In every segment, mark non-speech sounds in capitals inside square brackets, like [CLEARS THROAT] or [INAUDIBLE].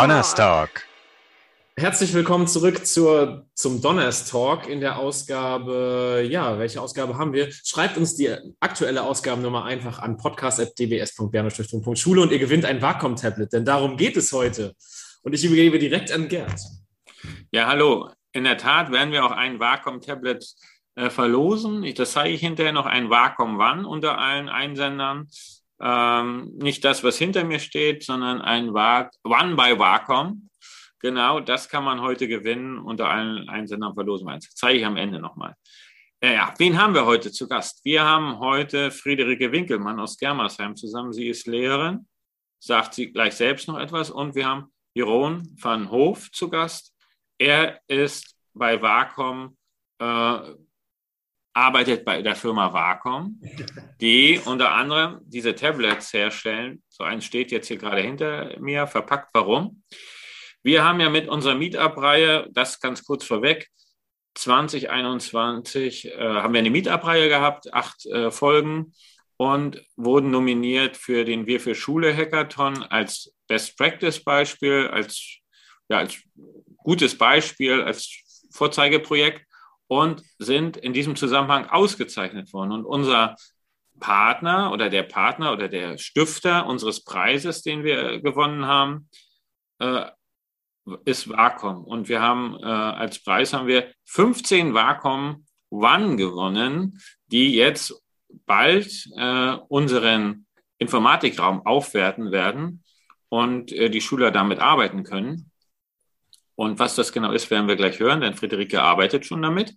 Donnerstalk. Herzlich willkommen zurück zur, zum Donnerstalk in der Ausgabe. Ja, welche Ausgabe haben wir? Schreibt uns die aktuelle Ausgabennummer einfach an podcast.dbs.bernderstiftung.schule und ihr gewinnt ein Wacom-Tablet, denn darum geht es heute. Und ich übergebe direkt an Gerd. Ja, hallo. In der Tat werden wir auch ein Wacom-Tablet äh, verlosen. Ich, das zeige ich hinterher noch ein Wacom One unter allen Einsendern. Ähm, nicht das, was hinter mir steht, sondern ein One by Wacom. Genau, das kann man heute gewinnen unter allen Einsendern verlosen. Das zeige ich am Ende nochmal. Äh, ja, wen haben wir heute zu Gast? Wir haben heute Friederike Winkelmann aus Germersheim zusammen. Sie ist Lehrerin, sagt sie gleich selbst noch etwas. Und wir haben Jeroen van Hoof zu Gast. Er ist bei Wacom, äh, arbeitet bei der Firma Wacom, die unter anderem diese Tablets herstellen. So eins steht jetzt hier gerade hinter mir, verpackt. Warum? Wir haben ja mit unserer Meetup-Reihe, das ganz kurz vorweg, 2021 äh, haben wir eine Meetup-Reihe gehabt, acht äh, Folgen und wurden nominiert für den Wir für Schule Hackathon als Best Practice Beispiel, als, ja, als gutes Beispiel, als Vorzeigeprojekt und sind in diesem Zusammenhang ausgezeichnet worden. Und unser Partner oder der Partner oder der Stifter unseres Preises, den wir gewonnen haben, äh, ist Wacom. Und wir haben äh, als Preis haben wir 15 Wacom One gewonnen, die jetzt bald äh, unseren Informatikraum aufwerten werden und die Schüler damit arbeiten können. Und was das genau ist, werden wir gleich hören, denn Friederike arbeitet schon damit.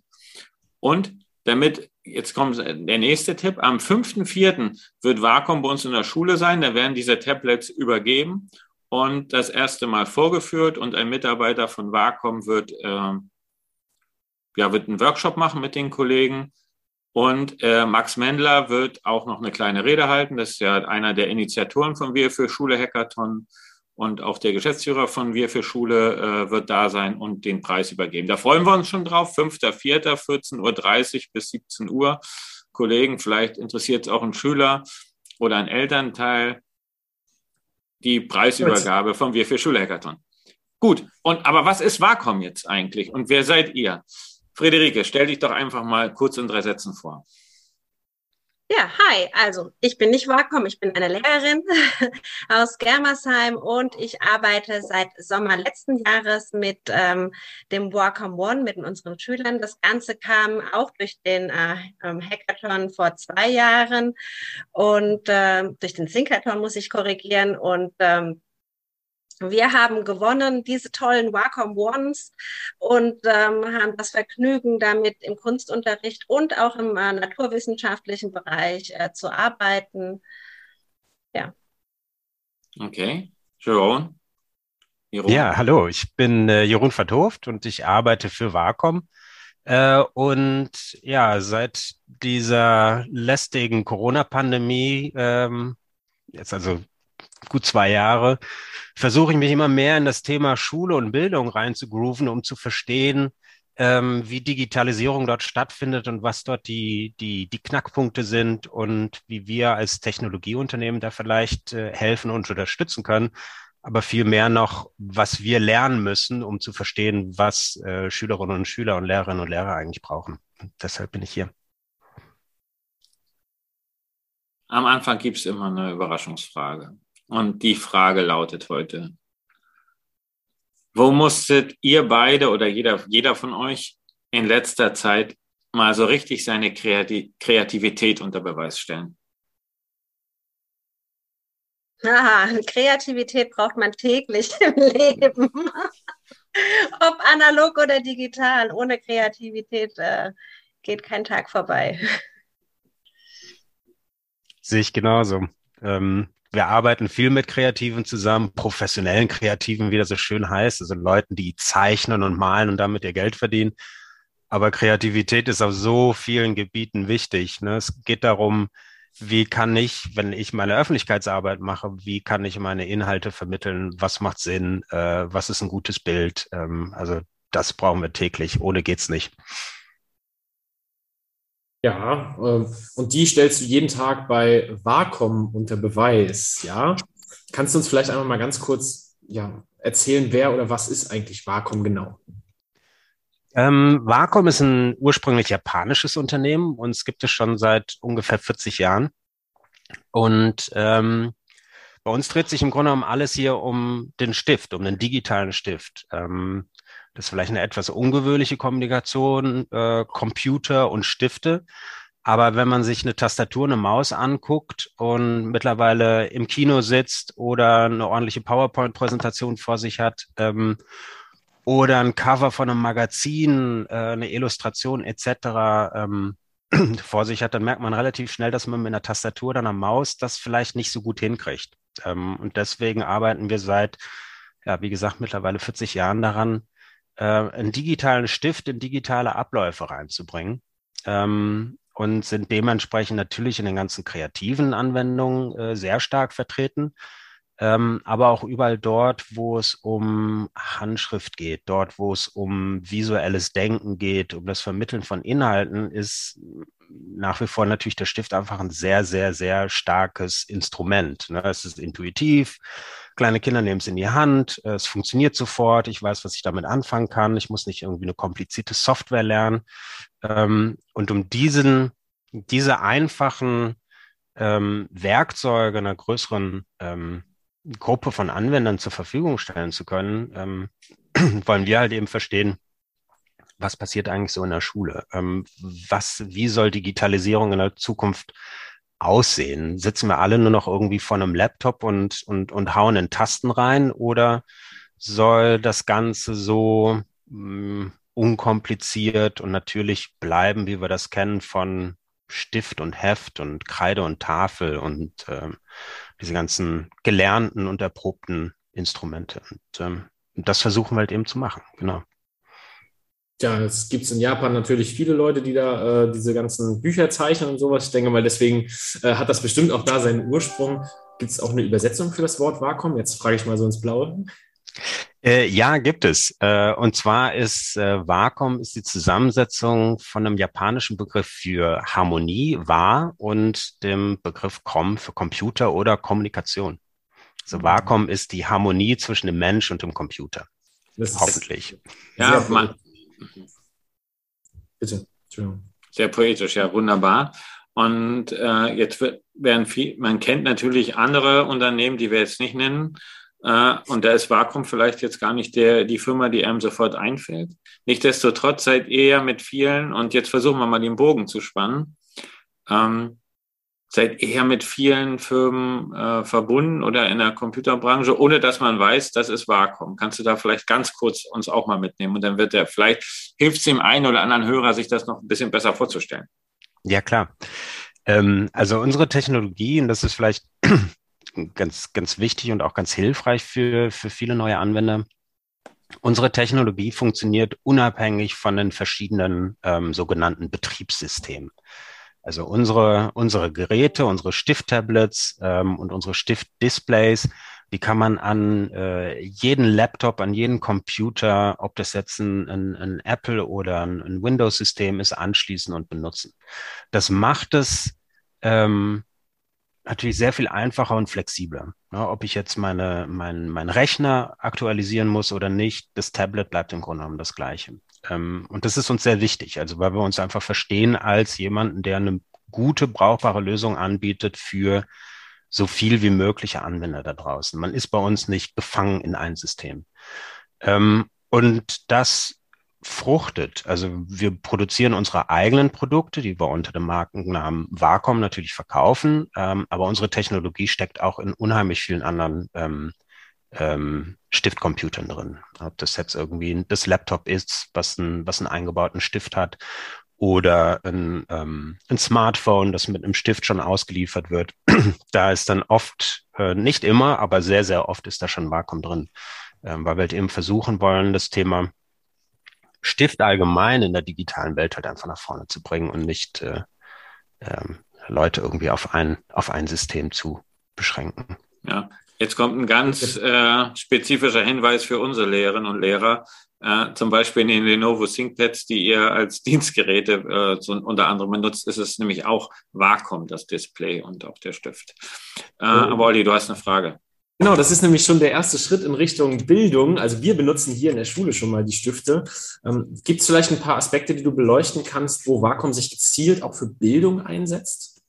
Und damit, jetzt kommt der nächste Tipp, am 5.4. wird Wacom bei uns in der Schule sein, da werden diese Tablets übergeben und das erste Mal vorgeführt und ein Mitarbeiter von Wacom wird, äh, ja, wird einen Workshop machen mit den Kollegen. Und äh, Max Mendler wird auch noch eine kleine Rede halten. Das ist ja einer der Initiatoren von Wir für Schule Hackathon. Und auch der Geschäftsführer von Wir für Schule äh, wird da sein und den Preis übergeben. Da freuen wir uns schon drauf. 5.4., 14.30 Uhr bis 17 Uhr. Kollegen, vielleicht interessiert es auch einen Schüler oder einen Elternteil die Preisübergabe vom Wir für Schulhackathon. Gut, und aber was ist Wacom jetzt eigentlich und wer seid ihr? Friederike, stell dich doch einfach mal kurz in drei Sätzen vor. Ja, hi. Also, ich bin nicht Wacom, ich bin eine Lehrerin [LAUGHS] aus Germersheim und ich arbeite seit Sommer letzten Jahres mit ähm, dem Wacom One, mit unseren Schülern. Das Ganze kam auch durch den äh, ähm, Hackathon vor zwei Jahren und äh, durch den Thinkathon muss ich korrigieren und ähm, wir haben gewonnen, diese tollen Wacom Ones und ähm, haben das Vergnügen, damit im Kunstunterricht und auch im äh, naturwissenschaftlichen Bereich äh, zu arbeiten. Ja. Okay. Jeroen? Jeroen? Ja, hallo, ich bin äh, Jeroen Vertoft und ich arbeite für Wacom. Äh, und ja, seit dieser lästigen Corona-Pandemie, ähm, jetzt also gut zwei Jahre, versuche ich mich immer mehr in das Thema Schule und Bildung reinzugrooven, um zu verstehen, ähm, wie Digitalisierung dort stattfindet und was dort die, die, die Knackpunkte sind und wie wir als Technologieunternehmen da vielleicht äh, helfen und unterstützen können. Aber viel mehr noch, was wir lernen müssen, um zu verstehen, was äh, Schülerinnen und Schüler und Lehrerinnen und Lehrer eigentlich brauchen. Und deshalb bin ich hier. Am Anfang gibt es immer eine Überraschungsfrage. Und die Frage lautet heute, wo musstet ihr beide oder jeder, jeder von euch in letzter Zeit mal so richtig seine Kreativität unter Beweis stellen? Aha, Kreativität braucht man täglich im Leben. Ob analog oder digital. Ohne Kreativität äh, geht kein Tag vorbei. Sehe ich genauso. Ähm, wir arbeiten viel mit Kreativen zusammen, professionellen Kreativen, wie das so schön heißt, also Leuten, die zeichnen und malen und damit ihr Geld verdienen. Aber Kreativität ist auf so vielen Gebieten wichtig. Ne? Es geht darum, wie kann ich, wenn ich meine Öffentlichkeitsarbeit mache, wie kann ich meine Inhalte vermitteln? Was macht Sinn? Äh, was ist ein gutes Bild? Ähm, also das brauchen wir täglich. Ohne geht's nicht. Ja, äh, und die stellst du jeden Tag bei Wacom unter Beweis, ja? Kannst du uns vielleicht einfach mal ganz kurz ja, erzählen, wer oder was ist eigentlich Wacom genau? Ähm, Wacom ist ein ursprünglich japanisches Unternehmen und es gibt es schon seit ungefähr 40 Jahren. Und ähm, bei uns dreht sich im Grunde genommen alles hier um den Stift, um den digitalen Stift. Ähm, das ist vielleicht eine etwas ungewöhnliche Kommunikation, äh, Computer und Stifte. Aber wenn man sich eine Tastatur, eine Maus anguckt und mittlerweile im Kino sitzt oder eine ordentliche PowerPoint-Präsentation vor sich hat ähm, oder ein Cover von einem Magazin, äh, eine Illustration etc. Ähm, [CLEARS THROAT] vor sich hat, dann merkt man relativ schnell, dass man mit einer Tastatur oder einer Maus das vielleicht nicht so gut hinkriegt. Ähm, und deswegen arbeiten wir seit, ja, wie gesagt, mittlerweile 40 Jahren daran, äh, einen digitalen Stift in digitale Abläufe reinzubringen. Ähm, und sind dementsprechend natürlich in den ganzen kreativen Anwendungen äh, sehr stark vertreten ähm, aber auch überall dort, wo es um Handschrift geht, dort, wo es um visuelles Denken geht, um das Vermitteln von Inhalten, ist nach wie vor natürlich der Stift einfach ein sehr, sehr, sehr starkes Instrument. Ne? Es ist intuitiv. Kleine Kinder nehmen es in die Hand, es funktioniert sofort, ich weiß, was ich damit anfangen kann, ich muss nicht irgendwie eine komplizierte Software lernen. Ähm, und um diesen, diese einfachen ähm, Werkzeuge einer größeren ähm, Gruppe von Anwendern zur Verfügung stellen zu können, [CLEARS THROAT] wollen wir halt eben verstehen, was passiert eigentlich so in der Schule? Was, wie soll Digitalisierung in der Zukunft aussehen? Sitzen wir alle nur noch irgendwie vor einem Laptop und, und, und hauen in Tasten rein oder soll das Ganze so mh, mm, unkompliziert und natürlich bleiben, wie wir das kennen von Stift und Heft und Kreide und Tafel und ähm, diese ganzen gelernten und erprobten Instrumente. Und ähm, das versuchen wir halt eben zu machen, genau. Ja, es gibt in Japan natürlich viele Leute, die da äh, diese ganzen Bücher zeichnen und sowas. Ich denke mal, deswegen äh, hat das bestimmt auch da seinen Ursprung. Gibt es auch eine Übersetzung für das Wort Vakuum? Jetzt frage ich mal so ins Blaue. Äh, ja, gibt es. Äh, und zwar ist äh, Vakuum ist die Zusammensetzung von einem japanischen Begriff für Harmonie, Wa, und dem Begriff Com für Computer oder Kommunikation. Also Vakuum ist die Harmonie zwischen dem Mensch und dem Computer. Das Hoffentlich. Ja, man, bitte. Sehr poetisch, ja, wunderbar. Und äh, jetzt werden viel, man kennt natürlich andere Unternehmen, die wir jetzt nicht nennen, äh, und da ist Vakuum vielleicht jetzt gar nicht der, die Firma, die einem sofort einfällt. Nichtsdestotrotz seid ihr ja mit vielen, und jetzt versuchen wir mal den Bogen zu spannen, ähm, seid eher mit vielen Firmen äh, verbunden oder in der Computerbranche, ohne dass man weiß, das ist Vakuum. Kannst du da vielleicht ganz kurz uns auch mal mitnehmen? Und dann wird der, vielleicht hilft es dem einen oder anderen Hörer, sich das noch ein bisschen besser vorzustellen. Ja, klar. Ähm, also unsere Technologie, und das ist vielleicht [CLEARS THROAT] ganz, ganz wichtig und auch ganz hilfreich für, für viele neue Anwender. Unsere Technologie funktioniert unabhängig von den verschiedenen ähm, sogenannten Betriebssystemen. Also unsere, unsere Geräte, unsere Stifttablets ähm, und unsere Stiftdisplays, die kann man an äh, jeden Laptop, an jeden Computer, ob das jetzt ein, ein, ein Apple oder ein, ein Windows-System ist, anschließen und benutzen. Das macht es ähm, natürlich sehr viel einfacher und flexibler. Ne, ob ich jetzt meine, mein, mein Rechner aktualisieren muss oder nicht, das Tablet bleibt im Grunde genommen das Gleiche. Ähm, und das ist uns sehr wichtig, also weil wir uns einfach verstehen als jemanden, der eine gute, brauchbare Lösung anbietet für so viel wie mögliche Anwender da draußen. Man ist bei uns nicht gefangen in ein System. Ähm, und das fruchtet. Also wir produzieren unsere eigenen Produkte, die wir unter dem Markennamen Wacom natürlich verkaufen, ähm, aber unsere Technologie steckt auch in unheimlich vielen anderen ähm, ähm, Stiftcomputern drin. Ob das jetzt irgendwie das Laptop ist, was, ein, was einen eingebauten Stift hat oder ein, ähm, ein Smartphone, das mit einem Stift schon ausgeliefert wird. [CLEARS THROAT] da ist dann oft, äh, nicht immer, aber sehr, sehr oft ist da schon Wacom drin, ähm, weil wir halt eben versuchen wollen, das Thema Stift allgemein in der digitalen Welt halt einfach nach vorne zu bringen und nicht äh, ähm, Leute irgendwie auf ein, auf ein System zu beschränken. Ja, jetzt kommt ein ganz äh, spezifischer Hinweis für unsere Lehrerinnen und Lehrer. Äh, zum Beispiel in den Lenovo ThinkPads, die ihr als [LAUGHS] Dienstgeräte äh, so unter anderem benutzt, ist es nämlich auch Vakuum, das Display und auch der Stift. Äh, oh. Aber Olli, du hast eine Frage. Genau, das ist nämlich schon der erste Schritt in Richtung Bildung. Also wir benutzen hier in der Schule schon mal die Stifte. Ähm, Gibt es vielleicht ein paar Aspekte, die du beleuchten kannst, wo Wacom sich gezielt auch für Bildung einsetzt?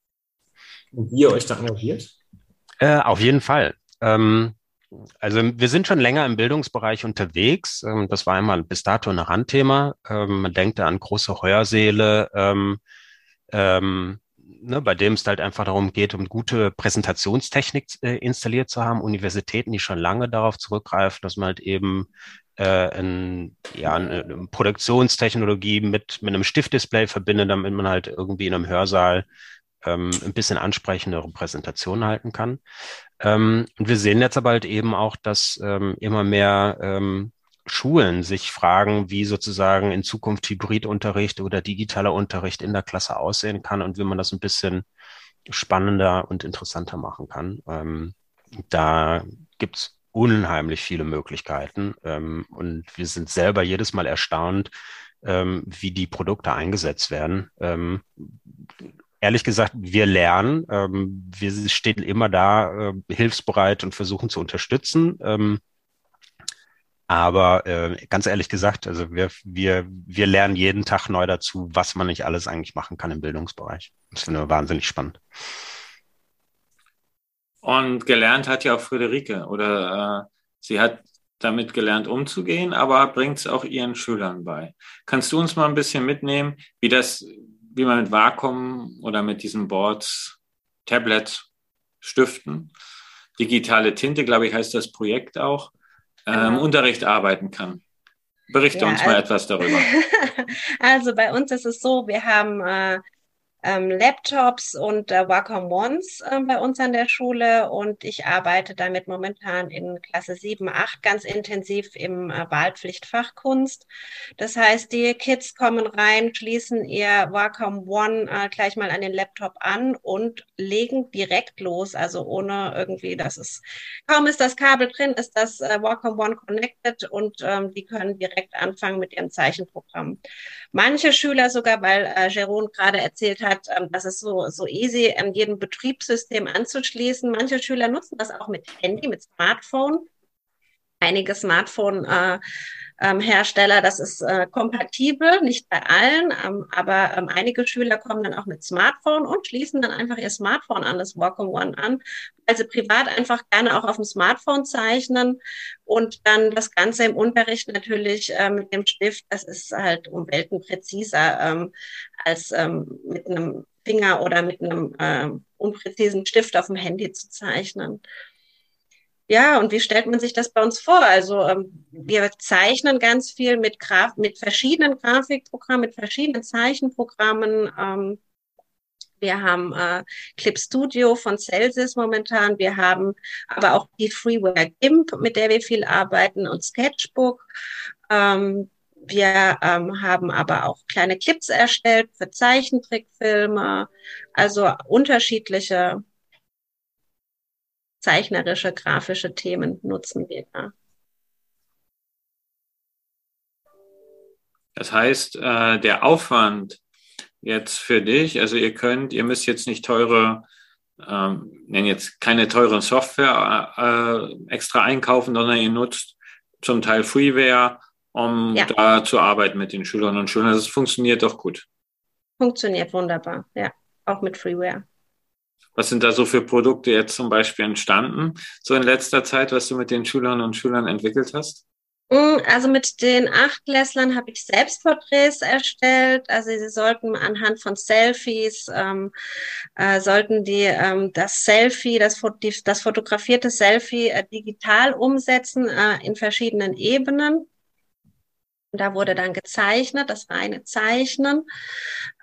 Und wie ihr euch da engagiert? Äh, auf jeden Fall. Ähm, also wir sind schon länger im Bildungsbereich unterwegs. Ähm, das war einmal bis dato ein Randthema. Ähm, man denkt da an große Heuersäle. Ähm, ne, bei dem es halt einfach darum geht, um gute Präsentationstechnik äh, installiert zu haben. Universitäten, die schon lange darauf zurückgreifen, dass man halt eben äh, ein, ja, eine Produktionstechnologie mit, mit einem Stiftdisplay verbindet, damit man halt irgendwie in einem Hörsaal ähm, ein bisschen ansprechendere Präsentationen halten kann. Ähm, und wir sehen jetzt aber halt eben auch, dass ähm, immer mehr ähm, Schulen sich fragen, wie sozusagen in Zukunft Hybridunterricht oder digitaler Unterricht in der Klasse aussehen kann und wie man das ein bisschen spannender und interessanter machen kann. Ähm, da gibt's unheimlich viele Möglichkeiten ähm, und wir sind selber jedes Mal erstaunt, ähm, wie die Produkte eingesetzt werden. Ähm, ehrlich gesagt, wir lernen. Ähm, wir stehen immer da, äh, hilfsbereit und versuchen zu unterstützen. Aber äh, ganz ehrlich gesagt, also wir, wir, wir lernen jeden Tag neu dazu, was man nicht alles eigentlich machen kann im Bildungsbereich. Das finde ich wahnsinnig spannend. Und gelernt hat ja auch Friederike oder äh, sie hat damit gelernt umzugehen, aber bringt es auch ihren Schülern bei. Kannst du uns mal ein bisschen mitnehmen, wie das, wie man mit Vakuum oder mit diesen Boards, Tablets, Stiften, digitale Tinte, glaube ich, heißt das Projekt auch, ähm, genau. Unterricht arbeiten kann. Berichte ja, uns mal also, etwas darüber. [LAUGHS] also bei uns ist es so, wir haben äh, ähm, Laptops und äh, Wacom Ones äh, bei uns an der Schule und ich arbeite damit momentan in Klasse 7, 8 ganz intensiv im äh, Wahlpflichtfach Kunst. Das heißt, die Kids kommen rein, schließen ihr Wacom One äh, gleich mal an den Laptop an und legen direkt los, also ohne irgendwie, dass es kaum ist das Kabel drin, ist das äh, Wacom One connected und ähm, die können direkt anfangen mit ihrem Zeichenprogramm. Manche Schüler sogar, weil äh, Jeroen gerade erzählt hat, hat, ähm, das ist so, so easy, an jedem Betriebssystem anzuschließen. Manche Schüler nutzen das auch mit Handy, mit Smartphone. Einige Smartphone äh, ähm, Hersteller, das ist äh, kompatibel, nicht bei allen, ähm, aber ähm, einige Schüler kommen dann auch mit Smartphone und schließen dann einfach ihr Smartphone an das Wacom One an, weil sie privat einfach gerne auch auf dem Smartphone zeichnen und dann das Ganze im Unterricht natürlich äh, mit dem Stift, das ist halt um Welten präziser ähm, als ähm, mit einem Finger oder mit einem äh, unpräzisen Stift auf dem Handy zu zeichnen. Ja, und wie stellt man sich das bei uns vor? Also ähm, wir zeichnen ganz viel mit, Graf mit verschiedenen Grafikprogrammen, mit verschiedenen Zeichenprogrammen. Ähm, wir haben äh, Clip Studio von Celsius momentan. Wir haben aber auch die Freeware GIMP, mit der wir viel arbeiten, und Sketchbook. Ähm, wir ähm, haben aber auch kleine Clips erstellt für Zeichentrickfilme, also unterschiedliche zeichnerische, grafische Themen nutzen wir da. Das heißt, äh, der Aufwand jetzt für dich, also ihr könnt, ihr müsst jetzt nicht teure, ähm, nennen jetzt keine teuren Software äh, extra einkaufen, sondern ihr nutzt zum Teil Freeware, um ja. da zu arbeiten mit den Schülerinnen und Schülern. Das funktioniert doch gut. Funktioniert wunderbar, ja, auch mit Freeware. Was sind da so für Produkte jetzt zum Beispiel entstanden, so in letzter Zeit, was du mit den Schülerinnen und Schülern entwickelt hast? Mm, also mit den Achtklässlern habe ich Selbstporträts erstellt. Also sie sollten anhand von Selfies, ähm, äh, sollten die ähm, das Selfie, das, die, das fotografierte Selfie äh, digital umsetzen äh, in verschiedenen Ebenen. Da wurde dann gezeichnet, das reine Zeichnen.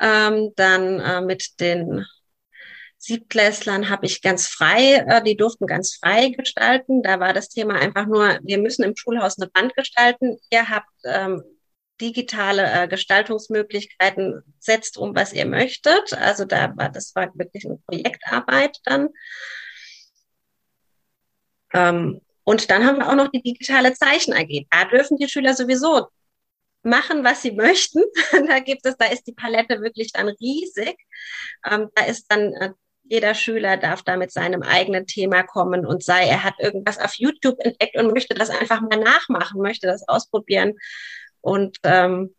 Ähm, dann äh, mit den Siebtklässlern habe ich ganz frei, äh, die durften ganz frei gestalten. Da war das Thema einfach nur, wir müssen im Schulhaus eine Wand gestalten. Ihr habt ähm, digitale äh, Gestaltungsmöglichkeiten, setzt um, was ihr möchtet. Also da war, das war wirklich eine Projektarbeit dann. Ähm, und dann haben wir auch noch die digitale Zeichen AG. Da dürfen die Schüler sowieso machen, was sie möchten. [LAUGHS] da gibt es, da ist die Palette wirklich dann riesig. Ähm, da ist dann äh, jeder Schüler darf da mit seinem eigenen Thema kommen und sei, er hat irgendwas auf YouTube entdeckt und möchte das einfach mal nachmachen, möchte das ausprobieren. Und ähm,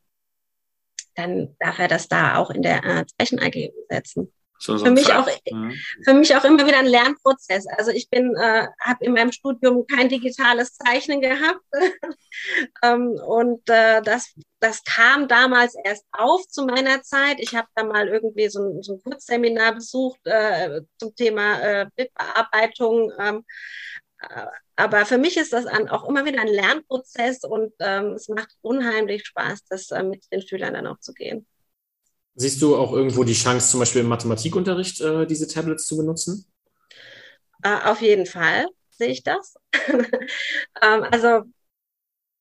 dann darf er das da auch in der äh, Zeichen AG umsetzen. So, so für mich auch mhm. für mich auch immer wieder ein Lernprozess. Also ich bin äh, habe in meinem Studium kein digitales Zeichnen gehabt [LAUGHS] ähm, und äh, das das kam damals erst auf zu meiner Zeit. Ich habe da mal irgendwie so ein, so ein Kurzseminar besucht äh, zum Thema äh, Bildbearbeitung. Ähm, äh, aber für mich ist das an, auch immer wieder ein Lernprozess und ähm, es macht unheimlich Spaß, das äh, mit den Schülern dann auch zu gehen. Siehst du auch irgendwo die Chance, zum Beispiel im Mathematikunterricht äh, diese Tablets zu benutzen? Äh, auf jeden Fall sehe ich das. [LAUGHS] ähm, also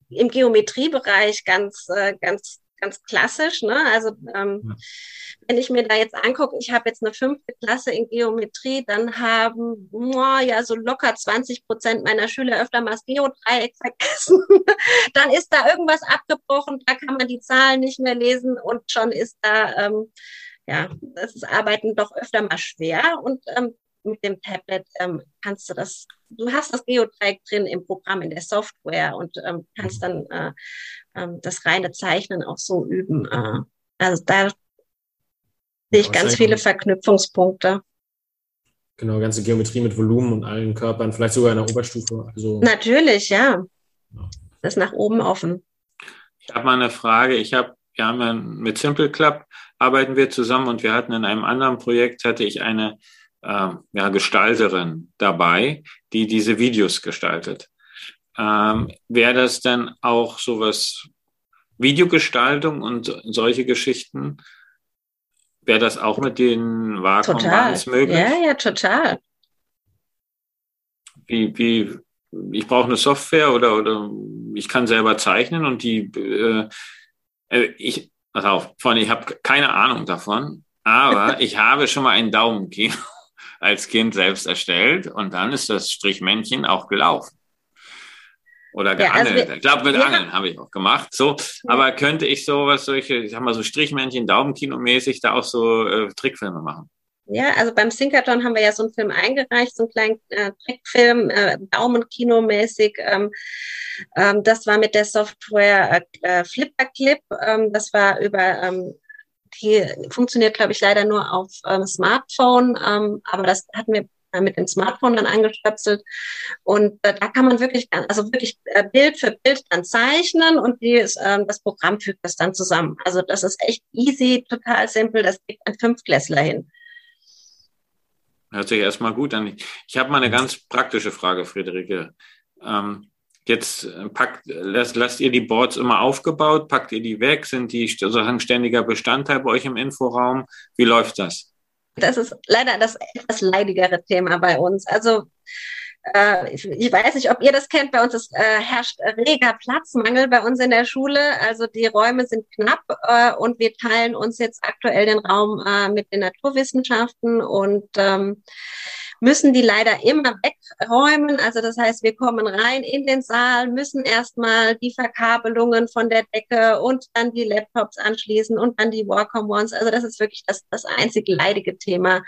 im Geometriebereich ganz, äh, ganz ganz klassisch. Ne? Also ähm, wenn ich mir da jetzt angucke, ich habe jetzt eine fünfte Klasse in Geometrie, dann haben oh, ja so locker 20 Prozent meiner Schüler öfter mal das Geodreieck vergessen. [LAUGHS] dann ist da irgendwas abgebrochen, da kann man die Zahlen nicht mehr lesen und schon ist da ähm, ja, das ist Arbeiten doch öfter mal schwer und ähm, mit dem Tablet ähm, kannst du das, du hast das Geodreieck drin im Programm, in der Software und ähm, kannst dann äh, ähm, das reine Zeichnen auch so üben. Äh, also da sehe ich ganz viele Verknüpfungspunkte. Genau, ganze Geometrie mit Volumen und allen Körpern, vielleicht sogar in der Oberstufe. Also Natürlich, ja. ja. Das ist nach oben offen. Ich habe mal eine Frage. Ich habe, wir haben ja mit Simple Club arbeiten wir zusammen und wir hatten in einem anderen Projekt hatte ich eine äh, ja, Gestalterin dabei, die diese Videos gestaltet. Ähm, Wäre das dann auch sowas Videogestaltung und solche Geschichten? Wäre das auch mit den Wacom-Bands möglich? Ja, ja, total. Wie, wie, ich brauche eine Software oder, oder ich kann selber zeichnen und die, äh, äh ich, pass auf, von, ich habe keine Ahnung davon, aber [LAUGHS] ich habe schon mal einen Daumenkino [LAUGHS] als Kind selbst erstellt und dann ist das Strichmännchen auch gelaufen. Oder geangelt. Ja, also ich glaube, mit ja. Angeln habe ich auch gemacht. So, aber könnte ich sowas, solche, ich sag mal, so Strichmännchen, Daumenkino-mäßig da auch so äh, Trickfilme machen? Ja, also beim Synchrotron haben wir ja so einen Film eingereicht, so einen kleinen äh, Trickfilm, äh, Daumenkino-mäßig. Ähm, ähm, das war mit der Software äh, äh Flipperclip. Ähm, das war über ähm, die funktioniert, glaube ich, leider nur auf ähm, Smartphone, ähm, aber das hatten wir mit dem Smartphone dann angestöpselt. Und äh, da kann man wirklich, also wirklich äh, Bild für Bild dann zeichnen und die, äh, das Programm fügt das dann zusammen. Also das ist echt easy, total simpel. Das gibt ein Fünfklässler hin. Hört sich erstmal gut an. Ich habe mal eine ganz praktische Frage, Friederike. Ähm, jetzt äh, packt, lasst, lasst ihr die Boards immer aufgebaut? Packt ihr die weg? Sind die sozusagen ständiger Bestandteil bei euch im Inforaum? Wie läuft das? Das ist leider das etwas leidigere Thema bei uns. Also äh, ich, weiß nicht, ob ihr das kennt. Bei uns ist, äh, herrscht reger Platzmangel bei uns in der Schule. Also die Räume sind knapp äh, und wir teilen uns jetzt aktuell den Raum äh, mit den Naturwissenschaften und ähm, müssen die leider immer wegräumen. Also das heißt, wir kommen rein in den Saal, müssen erstmal die Verkabelungen von der Decke und dann die Laptops anschließen und dann die Wacom Ones. Also das ist wirklich das, das einzig leidige Thema,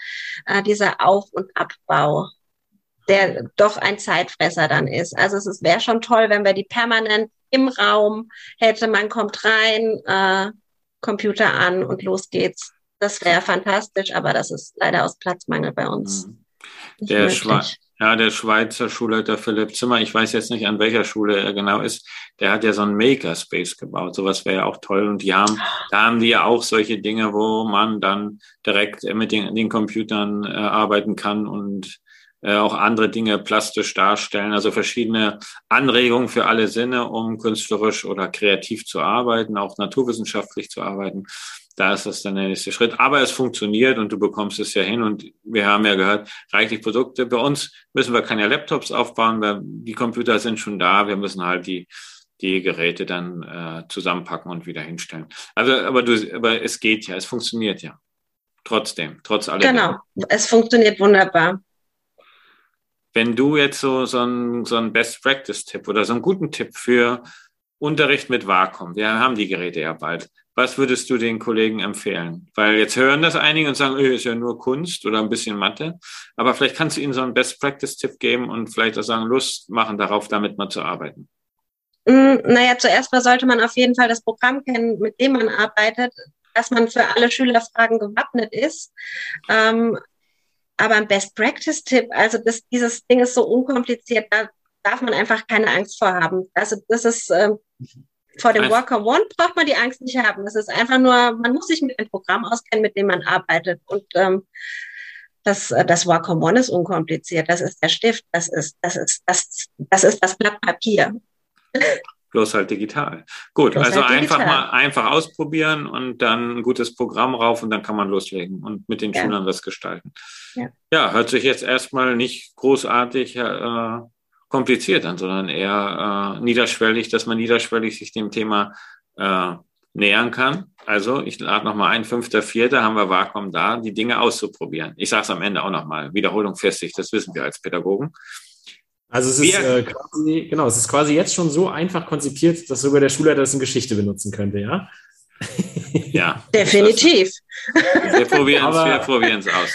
äh, dieser Auf- und Abbau der doch ein Zeitfresser dann ist. Also es wäre schon toll, wenn wir die permanent im Raum hätte. Man kommt rein, äh, Computer an und los geht's. Das wäre fantastisch, aber das ist leider aus Platzmangel bei uns. Mhm. Der, Schwe ja, der Schweizer Schulleiter Philipp Zimmer, ich weiß jetzt nicht, an welcher Schule er genau ist, der hat ja so einen Makerspace gebaut. Sowas wäre ja auch toll. Und die haben, da haben die ja auch solche Dinge, wo man dann direkt mit den, den Computern äh, arbeiten kann und äh, auch andere Dinge plastisch darstellen, also verschiedene Anregungen für alle Sinne, um künstlerisch oder kreativ zu arbeiten, auch naturwissenschaftlich zu arbeiten. Da ist das dann der nächste Schritt. Aber es funktioniert und du bekommst es ja hin. Und wir haben ja gehört, reichlich Produkte. Bei uns müssen wir keine Laptops aufbauen, weil die Computer sind schon da. Wir müssen halt die, die Geräte dann äh, zusammenpacken und wieder hinstellen. Also, aber du, aber es geht ja, es funktioniert ja. Trotzdem, trotz allem. Genau, es funktioniert wunderbar. Wenn du jetzt so, so einen so Best-Practice-Tipp oder so einen guten Tipp für Unterricht mit Wacom, wir haben die Geräte ja bald. Was würdest du den Kollegen empfehlen? Weil jetzt hören das einige und sagen, öh, ist ja nur Kunst oder ein bisschen Mathe. Aber vielleicht kannst du ihnen so einen Best-Practice-Tipp geben und vielleicht auch sagen, Lust machen darauf, damit mal zu arbeiten. Mm, naja, zuerst mal sollte man auf jeden Fall das Programm kennen, mit dem man arbeitet, dass man für alle Schülerfragen gewappnet ist. Ähm, aber ein Best-Practice-Tipp, also das, dieses Ding ist so unkompliziert, da darf man einfach keine Angst vor haben. Also das ist ähm, vor dem Worker One braucht man die Angst nicht haben. Das ist einfach nur, man muss sich mit dem Programm auskennen, mit dem man arbeitet. Und ähm, das, das Worker One ist unkompliziert. Das ist der Stift, das ist, das ist, das, das ist das Blatt Papier. Bloß halt digital. Gut, Bloß also halt einfach mal einfach ausprobieren und dann ein gutes Programm rauf und dann kann man loslegen und mit den ja. Schülern was gestalten. Ja. ja, hört sich jetzt erstmal nicht großartig äh, kompliziert an, sondern eher äh, niederschwellig, dass man niederschwellig sich dem Thema äh, nähern kann. Also ich lade nochmal ein, fünfter, vierter haben wir Vakuum da, die Dinge auszuprobieren. Ich sage es am Ende auch nochmal, Wiederholung festigt, das wissen wir als Pädagogen. Also es ist äh, quasi, genau, es ist quasi jetzt schon so einfach konzipiert, dass sogar der Schulleiter das in Geschichte benutzen könnte, ja? ja. Definitiv. Wir probieren es aus.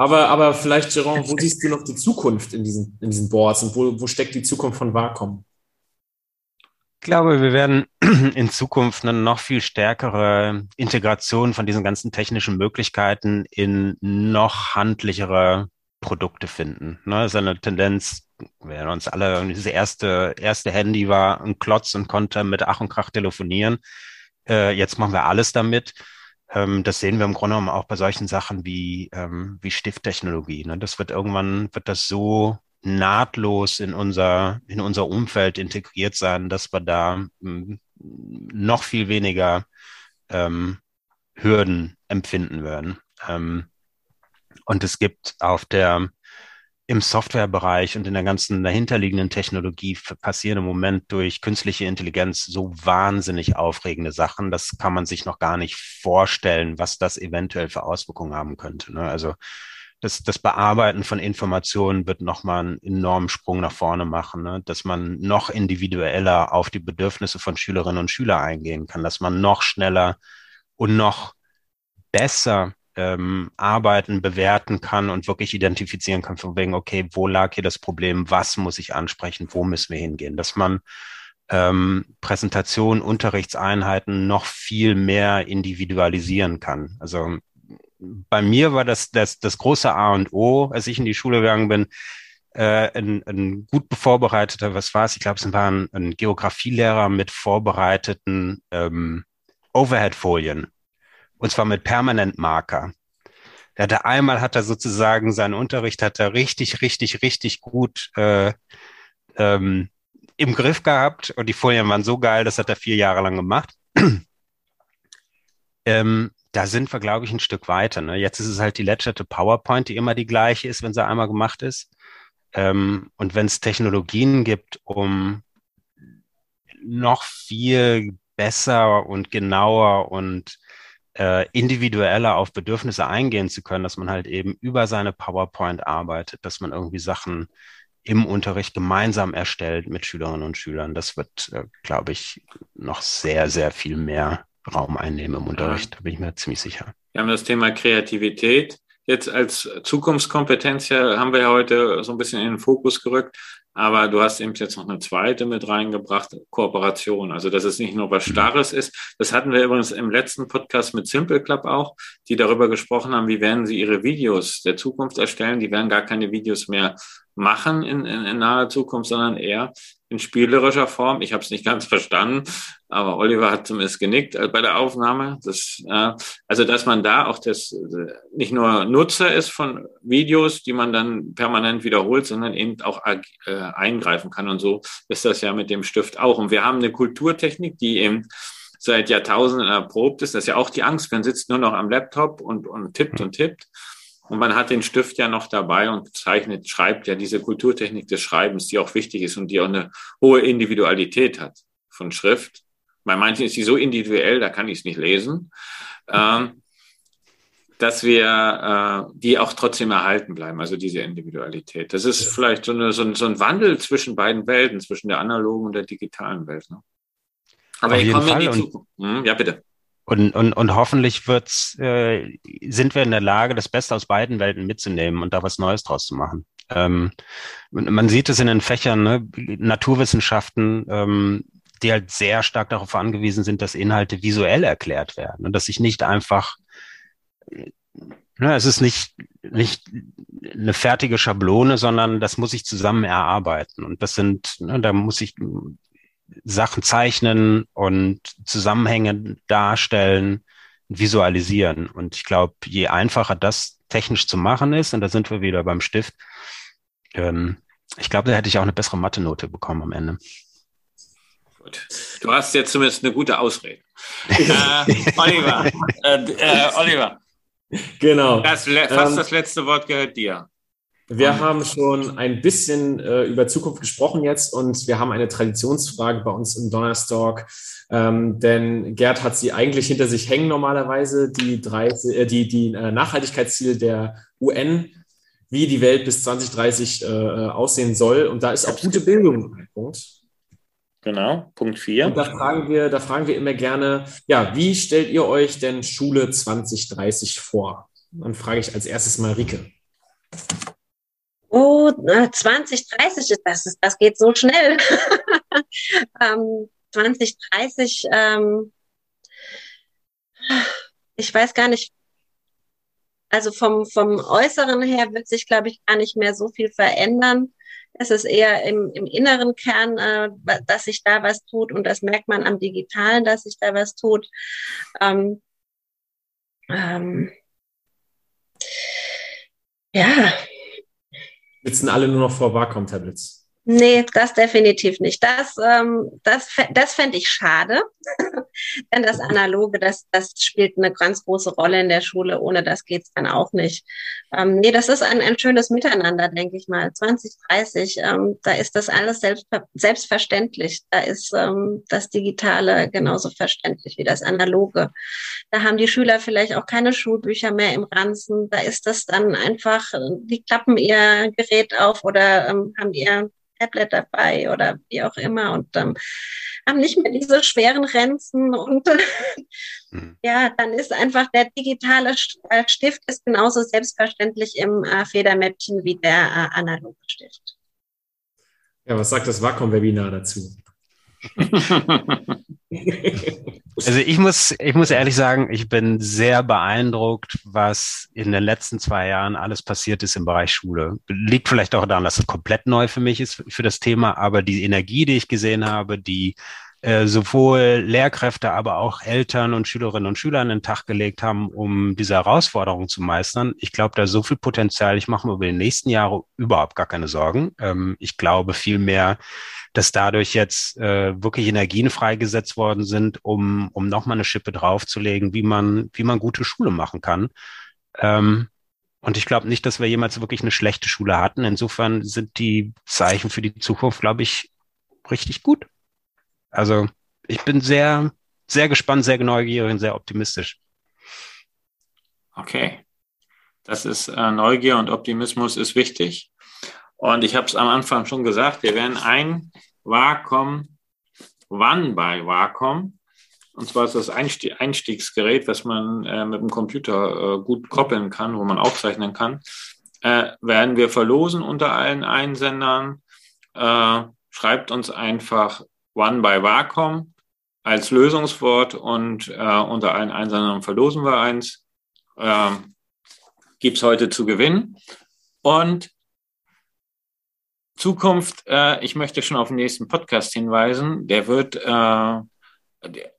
Aber, aber vielleicht, Jerome, wo siehst du noch die Zukunft in diesen, in diesen Boards und wo, wo steckt die Zukunft von Wacom? Ich glaube, wir werden [CLEARS THROAT] in Zukunft eine noch viel stärkere Integration von diesen ganzen technischen Möglichkeiten in noch handlichere Produkte finden. Ne, das ist eine Tendenz, wir uns alle, diese erste, erste Handy war ein Klotz und konnte mit Ach und Krach telefonieren. Äh, jetzt machen wir alles damit. Ähm, das sehen wir im Grunde genommen auch bei solchen Sachen wie, ähm, wie Stifttechnologie. Ne? Das wird irgendwann, wird das so nahtlos in unser, in unser Umfeld integriert sein, dass wir da ähm, noch viel weniger ähm, Hürden empfinden werden. Ähm, und es gibt auf der im Softwarebereich und in der ganzen dahinterliegenden Technologie passieren im Moment durch künstliche Intelligenz so wahnsinnig aufregende Sachen. Das kann man sich noch gar nicht vorstellen, was das eventuell für Auswirkungen haben könnte. Ne? Also das, das Bearbeiten von Informationen wird nochmal einen enormen Sprung nach vorne machen, ne? dass man noch individueller auf die Bedürfnisse von Schülerinnen und Schülern eingehen kann, dass man noch schneller und noch besser ähm, arbeiten, bewerten kann und wirklich identifizieren kann, von wegen, okay, wo lag hier das Problem, was muss ich ansprechen, wo müssen wir hingehen, dass man ähm, Präsentation, Unterrichtseinheiten noch viel mehr individualisieren kann. Also bei mir war das, das das große A und O, als ich in die Schule gegangen bin, äh, ein, ein gut vorbereiteter, was war es? Ich glaube, es war ein, ein Geografielehrer mit vorbereiteten ähm, Overhead-Folien und zwar mit Permanentmarker. Er hatte einmal hat er sozusagen seinen Unterricht hat er richtig, richtig, richtig gut äh, ähm, im Griff gehabt und die Folien waren so geil, das hat er vier Jahre lang gemacht. [CLEARS THROAT] ähm, da sind wir, glaube ich, ein Stück weiter. Ne? Jetzt ist es halt die letzte PowerPoint, die immer die gleiche ist, wenn sie einmal gemacht ist. Ähm, und wenn es Technologien gibt, um noch viel besser und genauer und äh, individueller auf Bedürfnisse eingehen zu können, dass man halt eben über seine PowerPoint arbeitet, dass man irgendwie Sachen im Unterricht gemeinsam erstellt mit Schülerinnen und Schülern. Das wird, äh, glaube ich, noch sehr, sehr viel mehr Raum einnehmen im Unterricht. Da bin ich mir ziemlich sicher. Wir haben das Thema Kreativität jetzt als Zukunftskompetenz ja, haben wir ja heute so ein bisschen in den Fokus gerückt. Aber du hast eben jetzt noch eine zweite mit reingebracht, Kooperation. Also, dass es nicht nur was Starres ist. Das hatten wir übrigens im letzten Podcast mit Simple Club auch, die darüber gesprochen haben, wie werden sie ihre Videos der Zukunft erstellen. Die werden gar keine Videos mehr machen in, in, in naher Zukunft, sondern eher in spielerischer Form. Ich habe es nicht [LAUGHS] ganz verstanden, aber Oliver hat zumindest genickt äh, bei der Aufnahme. Das, äh, also dass man da auch das äh, nicht nur Nutzer ist von Videos, die man dann permanent wiederholt, sondern eben auch eingreifen kann. Und so ist das ja mit dem Stift auch. Und wir haben eine Kulturtechnik, die eben seit Jahrtausenden erprobt ist. Das ist ja auch die Angst. Man sitzt nur noch am Laptop und, und tippt und tippt. Und man hat den Stift ja noch dabei und zeichnet, schreibt ja diese Kulturtechnik des Schreibens, die auch wichtig ist und die auch eine hohe Individualität hat von Schrift. Bei manchen ist sie so individuell, da kann ich es nicht lesen, ähm, dass wir äh, die auch trotzdem erhalten bleiben, also diese Individualität. Das ist vielleicht so, eine, so, ein, so ein Wandel zwischen beiden Welten, zwischen der analogen und der digitalen Welt. Ne? Aber Auf jeden Fall. In die Zukunft. Hm, ja, bitte. Und, und, und hoffentlich wird's, äh, sind wir in der Lage, das Beste aus beiden Welten mitzunehmen und da was Neues draus zu machen. Ähm, man sieht es in den Fächern, ne? Naturwissenschaften, ähm, die halt sehr stark darauf angewiesen sind, dass Inhalte visuell erklärt werden und dass sich nicht einfach, ne, es ist nicht, nicht eine fertige Schablone, sondern das muss ich zusammen erarbeiten. Und das sind, ne, da muss ich Sachen zeichnen und Zusammenhänge darstellen, visualisieren. Und ich glaube, je einfacher das technisch zu machen ist, und da sind wir wieder beim Stift, ähm, ich glaube, da hätte ich auch eine bessere Mathe-Note bekommen am Ende. Gut. Du hast jetzt zumindest eine gute Ausrede. [LAUGHS] äh, Oliver, äh, äh, Oliver. Genau. Das, fast ähm, das letzte Wort gehört dir. Wir haben schon ein bisschen äh, über Zukunft gesprochen jetzt und wir haben eine Traditionsfrage bei uns im Donnerstag. Ähm, denn Gerd hat sie eigentlich hinter sich hängen normalerweise, die, drei, äh, die, die äh, Nachhaltigkeitsziele der UN, wie die Welt bis 2030 äh, äh, aussehen soll. Und da ist auch gute Bildung ein Punkt. Genau, Punkt 4. Und da fragen wir, da fragen wir immer gerne, ja, wie stellt ihr euch denn Schule 2030 vor? Dann frage ich als erstes mal Rike. Oh, 2030 ist das, das geht so schnell. [LAUGHS] ähm, 2030, ähm, ich weiß gar nicht, also vom, vom Äußeren her wird sich, glaube ich, gar nicht mehr so viel verändern. Es ist eher im, im inneren Kern, äh, dass sich da was tut und das merkt man am Digitalen, dass sich da was tut. Ähm, ähm, ja, sitzen alle nur noch vor Wacom-Tablets. Nee, das definitiv nicht. Das, ähm, das, das fände ich schade. [CLEARS THROAT] Denn das Analoge, das, das spielt eine ganz große Rolle in der Schule. Ohne das geht's dann auch nicht. Ähm, nee, das ist ein, ein schönes Miteinander, denke ich mal. 2030, ähm, da ist das alles selbst, selbstverständlich. Da ist ähm, das Digitale genauso verständlich wie das Analoge. Da haben die Schüler vielleicht auch keine Schulbücher mehr im Ranzen. Da ist das dann einfach, die klappen ihr Gerät auf oder ähm, haben ihr Tablet dabei oder wie auch immer und ähm, haben nicht mehr diese schweren Grenzen und [LAUGHS] mhm. ja, dann ist einfach der digitale äh, Stift ist genauso selbstverständlich im äh, Federmäppchen wie der äh, analoge Stift. Ja, was sagt das Wacom-Webinar dazu? [LAUGHS] [LAUGHS] Also ich muss, ich muss ehrlich sagen, ich bin sehr beeindruckt, was in den letzten zwei Jahren alles passiert ist im Bereich Schule. Liegt vielleicht auch daran, dass es komplett neu für mich ist, für das Thema, aber die Energie, die ich gesehen habe, die äh, sowohl Lehrkräfte, aber auch Eltern und Schülerinnen und Schüler an den Tag gelegt haben, um diese Herausforderung zu meistern. Ich glaube, da ist so viel Potenzial. Ich mache mir über die nächsten Jahre überhaupt gar keine Sorgen. Ähm, ich glaube vielmehr, dass dadurch jetzt äh, wirklich Energien freigesetzt worden sind, um, um nochmal eine Schippe draufzulegen, wie man, wie man gute Schule machen kann. Ähm, und ich glaube nicht, dass wir jemals wirklich eine schlechte Schule hatten. Insofern sind die Zeichen für die Zukunft, glaube ich, richtig gut. Also ich bin sehr, sehr gespannt, sehr neugierig und sehr optimistisch. Okay. Das ist äh, Neugier und Optimismus ist wichtig. Und ich habe es am Anfang schon gesagt, wir werden ein Wacom One bei Wacom. Und zwar ist das Einstiegsgerät, was man äh, mit dem Computer äh, gut koppeln kann, wo man aufzeichnen kann. Äh, werden wir verlosen unter allen Einsendern. Äh, schreibt uns einfach One by Wacom als Lösungswort und äh, unter allen Einsendern verlosen wir eins. Äh, Gibt es heute zu gewinnen. Und Zukunft, äh, ich möchte schon auf den nächsten Podcast hinweisen. Der wird, äh,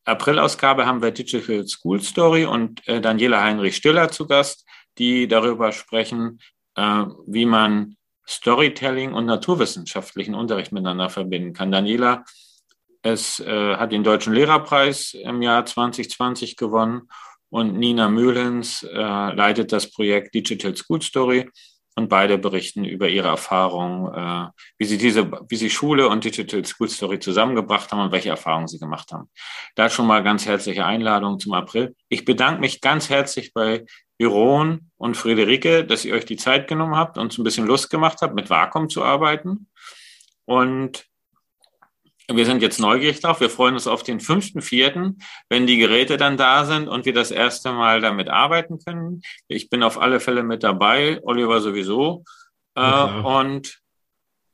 April-Ausgabe haben wir Digital School Story und äh, Daniela Heinrich Stiller zu Gast, die darüber sprechen, äh, wie man Storytelling und naturwissenschaftlichen Unterricht miteinander verbinden kann. Daniela es äh, hat den Deutschen Lehrerpreis im Jahr 2020 gewonnen und Nina Mühlens äh, leitet das Projekt Digital School Story und beide berichten über ihre Erfahrungen, äh, wie sie diese, wie sie Schule und Digital School Story zusammengebracht haben und welche Erfahrungen sie gemacht haben. Da schon mal ganz herzliche Einladung zum April. Ich bedanke mich ganz herzlich bei Jeroen und Friederike, dass ihr euch die Zeit genommen habt und so ein bisschen Lust gemacht habt, mit Wacom zu arbeiten. Und wir sind jetzt neugierig drauf. Wir freuen uns auf den 5.4., wenn die Geräte dann da sind und wir das erste Mal damit arbeiten können. Ich bin auf alle Fälle mit dabei, Oliver sowieso. Äh, und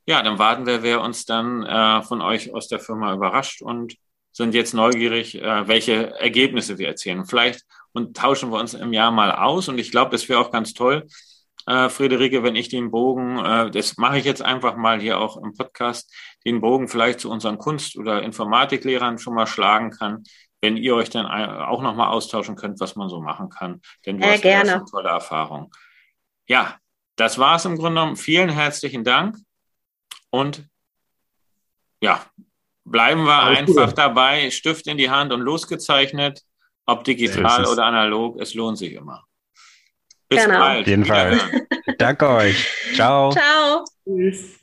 ja, dann warten wir, wer uns dann äh, von euch aus der Firma überrascht und sind jetzt neugierig, äh, welche Ergebnisse wir erzählen. Vielleicht und tauschen wir uns im Jahr mal aus. Und ich glaube, das wäre auch ganz toll, äh, Friederike, wenn ich den Bogen, äh, das mache ich jetzt einfach mal hier auch im Podcast, den Bogen vielleicht zu unseren Kunst- oder Informatiklehrern schon mal schlagen kann, wenn ihr euch dann auch nochmal austauschen könnt, was man so machen kann. Denn du äh, hast gerne. ja eine tolle Erfahrung. Ja, das war es im Grunde genommen. Vielen herzlichen Dank und ja, bleiben wir Alles einfach gut. dabei, Stift in die Hand und losgezeichnet, ob digital oder analog, es lohnt sich immer. Bis genau. bald. Auf jeden Fall. [LAUGHS] Danke euch. Ciao. Ciao. Tschüss.